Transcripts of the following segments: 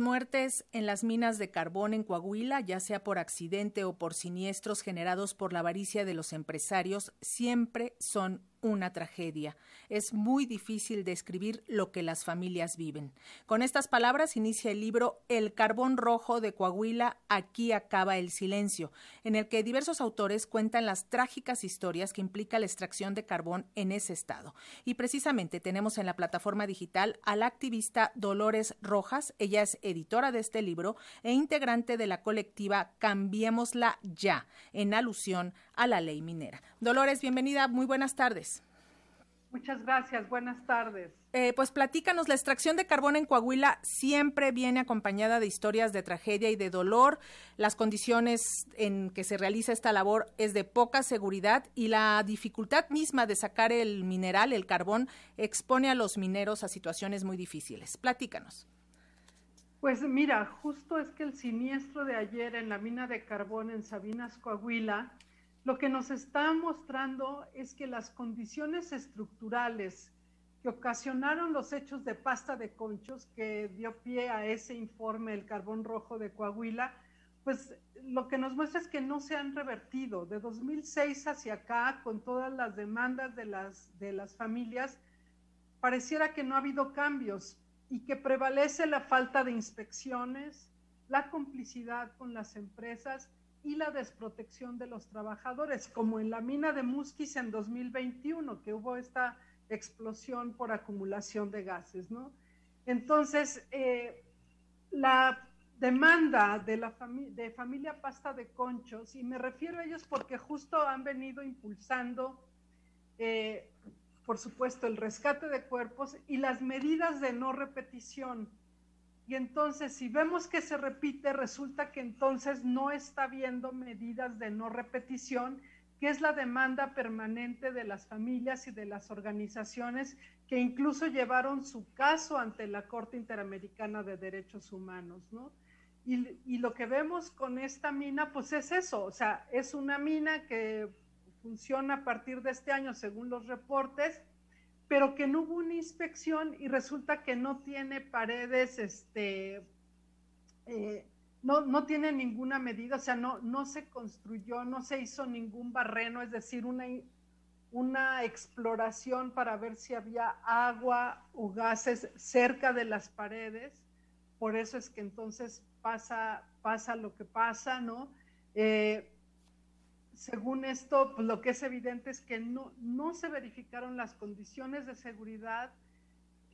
muertes en las minas de carbón en Coahuila, ya sea por accidente o por siniestros generados por la avaricia de los empresarios, siempre son una tragedia. Es muy difícil describir lo que las familias viven. Con estas palabras inicia el libro El carbón rojo de Coahuila, aquí acaba el silencio, en el que diversos autores cuentan las trágicas historias que implica la extracción de carbón en ese estado. Y precisamente tenemos en la plataforma digital a la activista Dolores Rojas. Ella es editora de este libro e integrante de la colectiva Cambiémosla Ya, en alusión a la ley minera. Dolores, bienvenida, muy buenas tardes. Muchas gracias, buenas tardes. Eh, pues platícanos, la extracción de carbón en Coahuila siempre viene acompañada de historias de tragedia y de dolor. Las condiciones en que se realiza esta labor es de poca seguridad y la dificultad misma de sacar el mineral, el carbón, expone a los mineros a situaciones muy difíciles. Platícanos. Pues mira, justo es que el siniestro de ayer en la mina de carbón en Sabinas, Coahuila, lo que nos está mostrando es que las condiciones estructurales que ocasionaron los hechos de pasta de conchos que dio pie a ese informe, el carbón rojo de Coahuila, pues lo que nos muestra es que no se han revertido. De 2006 hacia acá, con todas las demandas de las, de las familias, pareciera que no ha habido cambios y que prevalece la falta de inspecciones, la complicidad con las empresas y la desprotección de los trabajadores, como en la mina de Musquis en 2021, que hubo esta explosión por acumulación de gases, ¿no? Entonces, eh, la demanda de la de familia Pasta de Conchos, y me refiero a ellos porque justo han venido impulsando, eh, por supuesto, el rescate de cuerpos y las medidas de no repetición y entonces, si vemos que se repite, resulta que entonces no está habiendo medidas de no repetición, que es la demanda permanente de las familias y de las organizaciones que incluso llevaron su caso ante la Corte Interamericana de Derechos Humanos, ¿no? Y, y lo que vemos con esta mina, pues es eso, o sea, es una mina que funciona a partir de este año según los reportes, pero que no hubo una inspección y resulta que no tiene paredes, este, eh, no, no, tiene ninguna medida, o sea, no, no se construyó, no se hizo ningún barreno, es decir, una, una exploración para ver si había agua o gases cerca de las paredes, por eso es que entonces pasa, pasa lo que pasa, ¿no? Eh, según esto, pues lo que es evidente es que no, no se verificaron las condiciones de seguridad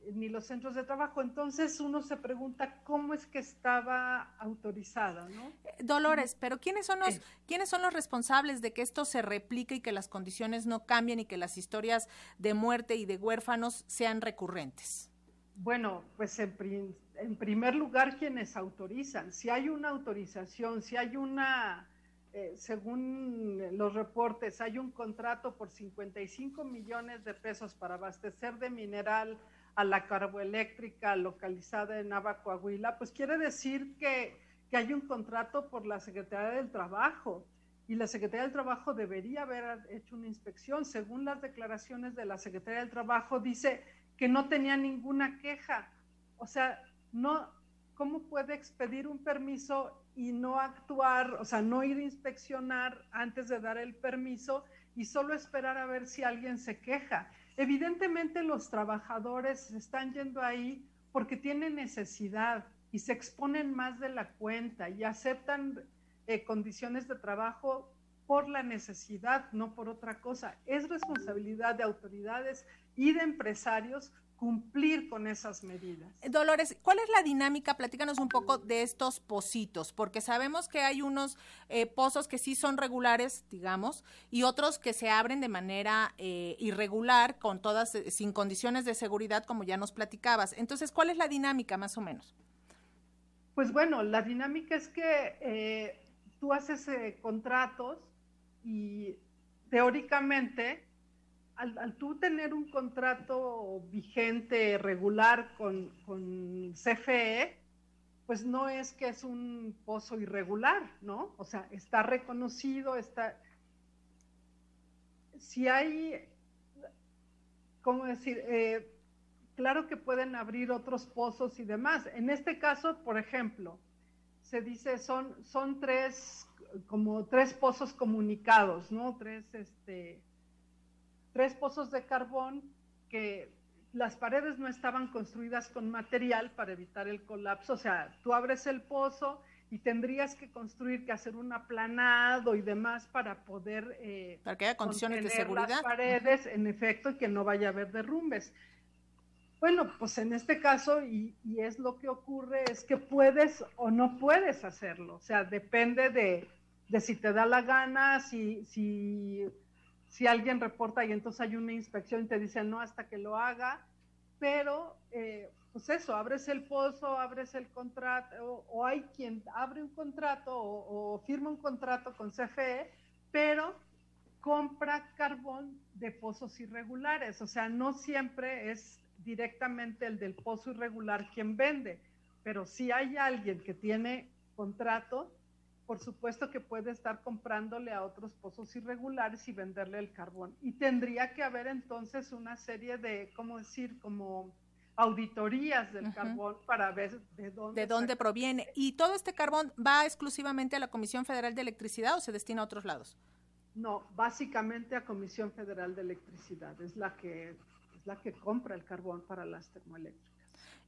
eh, ni los centros de trabajo. Entonces uno se pregunta cómo es que estaba autorizada, ¿no? Eh, Dolores, pero ¿quiénes son los, ¿quiénes son los responsables de que esto se replique y que las condiciones no cambien y que las historias de muerte y de huérfanos sean recurrentes? Bueno, pues en, en primer lugar, quienes autorizan. Si hay una autorización, si hay una eh, según los reportes, hay un contrato por 55 millones de pesos para abastecer de mineral a la carboeléctrica localizada en Nava, Coahuila, pues quiere decir que, que hay un contrato por la Secretaría del Trabajo y la Secretaría del Trabajo debería haber hecho una inspección. Según las declaraciones de la Secretaría del Trabajo, dice que no tenía ninguna queja. O sea, no, ¿cómo puede expedir un permiso y no actuar, o sea, no ir a inspeccionar antes de dar el permiso y solo esperar a ver si alguien se queja. Evidentemente los trabajadores están yendo ahí porque tienen necesidad y se exponen más de la cuenta y aceptan eh, condiciones de trabajo por la necesidad, no por otra cosa. Es responsabilidad de autoridades y de empresarios cumplir con esas medidas. Dolores, ¿cuál es la dinámica? Platícanos un poco de estos pozitos, porque sabemos que hay unos eh, pozos que sí son regulares, digamos, y otros que se abren de manera eh, irregular, con todas, eh, sin condiciones de seguridad, como ya nos platicabas. Entonces, ¿cuál es la dinámica, más o menos? Pues bueno, la dinámica es que tú haces contratos y teóricamente al, tú tener un contrato vigente, regular con, con CFE, pues no es que es un pozo irregular, ¿no? O sea, está reconocido, está... Si hay, ¿cómo decir? Eh, claro que pueden abrir otros pozos y demás. En este caso, por ejemplo, se dice son, son tres, como tres pozos comunicados, ¿no? Tres, este, tres pozos de carbón que las paredes no estaban construidas con material para evitar el colapso. O sea, tú abres el pozo y tendrías que construir, que hacer un aplanado y demás para poder... Eh, para que haya condiciones de seguridad. Las paredes, en efecto, y que no vaya a haber derrumbes. Bueno, pues en este caso, y, es lo que ocurre, es que puedes o no puedes hacerlo. O sea, depende de, si te da la gana, si, si, si, alguien reporta y entonces hay una inspección y te dice no hasta que lo haga. Pero, eh, pues eso, abres el pozo, abres el contrato, o, hay quien abre un contrato o, o firma un contrato con CFE, pero compra carbón de pozos irregulares. O sea, no siempre es directamente el del pozo irregular quien vende, pero si hay alguien que tiene contrato, por supuesto que puede estar comprándole a otros pozos irregulares y venderle el carbón. Y tendría que haber entonces una serie de, ¿cómo decir?, como auditorías del carbón para ver de dónde, de dónde proviene. ¿Y todo este carbón va exclusivamente a la Comisión Federal de Electricidad o se destina a otros lados? No, básicamente a Comisión Federal de Electricidad. Es la que la que compra el carbón para las termoeléctricas.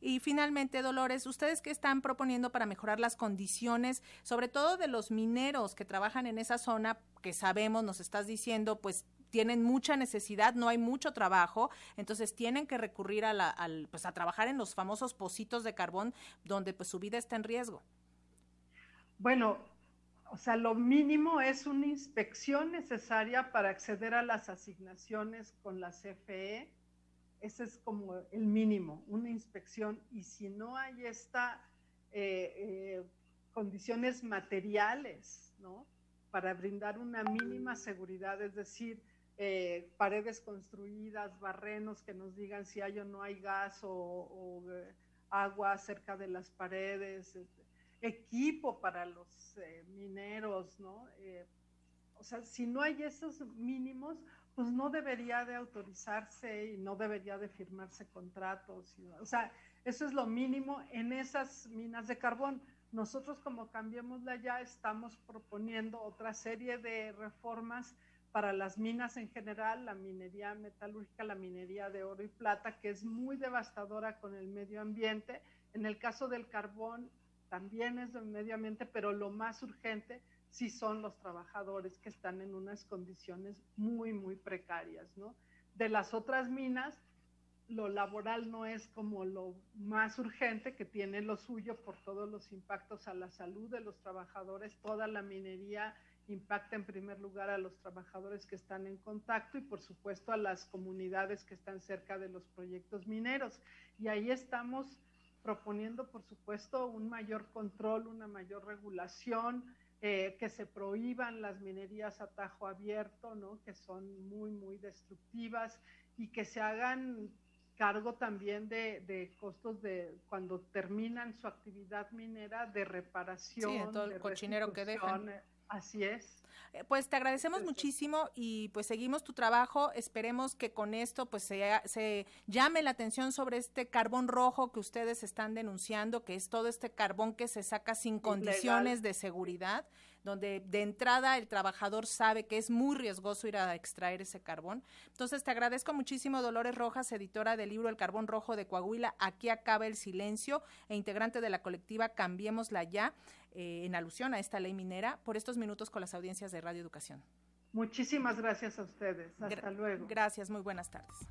Y finalmente, Dolores, ¿ustedes qué están proponiendo para mejorar las condiciones, sobre todo de los mineros que trabajan en esa zona, que sabemos, nos estás diciendo, pues tienen mucha necesidad, no hay mucho trabajo, entonces tienen que recurrir a, la, al, pues, a trabajar en los famosos pocitos de carbón donde pues su vida está en riesgo. Bueno, o sea, lo mínimo es una inspección necesaria para acceder a las asignaciones con la CFE ese es como el mínimo, una inspección. Y si no hay esta eh, eh, condiciones materiales, ¿no? Para brindar una mínima seguridad, es decir, eh, paredes construidas, barrenos que nos digan si hay o no hay gas o, agua cerca de las paredes, equipo para los mineros, ¿no? o sea, si no hay esos mínimos, pues no debería de autorizarse y no debería de firmarse contratos. o sea, eso es lo mínimo en esas minas de carbón. Nosotros como Cambiémosla ya estamos proponiendo otra serie de reformas para las minas en general, la minería metalúrgica, la minería de oro y plata, que es muy devastadora con el medio ambiente. En el caso del carbón también es del medio ambiente, pero lo más urgente si son los trabajadores que están en unas condiciones muy, muy precarias, ¿no? De las otras minas, lo laboral no es como lo más urgente que tiene lo suyo por todos los impactos a la salud de los trabajadores. Toda la minería impacta en primer lugar a los trabajadores que están en contacto y por supuesto a las comunidades que están cerca de los proyectos mineros. Y ahí estamos proponiendo, por supuesto, un mayor control, una mayor regulación, eh, que se prohíban las minerías a tajo abierto, ¿no? que son muy, muy destructivas y que se hagan cargo también de, costos de cuando terminan su actividad minera de reparación, sí, todo el cochinero que dejan. Así es. Eh, pues te agradecemos muchísimo y pues seguimos tu trabajo. Esperemos que con esto pues se, se llame la atención sobre este carbón rojo que ustedes están denunciando, que es todo este carbón que se saca sin condiciones de seguridad donde de entrada el trabajador sabe que es muy riesgoso ir a extraer ese carbón. Entonces te agradezco muchísimo Dolores Rojas, editora del libro El Carbón Rojo de Coahuila, Aquí acaba el silencio e integrante de la colectiva Cambiémosla ya, eh, en alusión a esta ley minera, por estos minutos con las audiencias de Radio Educación. Muchísimas gracias a ustedes. Hasta luego. Gracias, muy buenas tardes.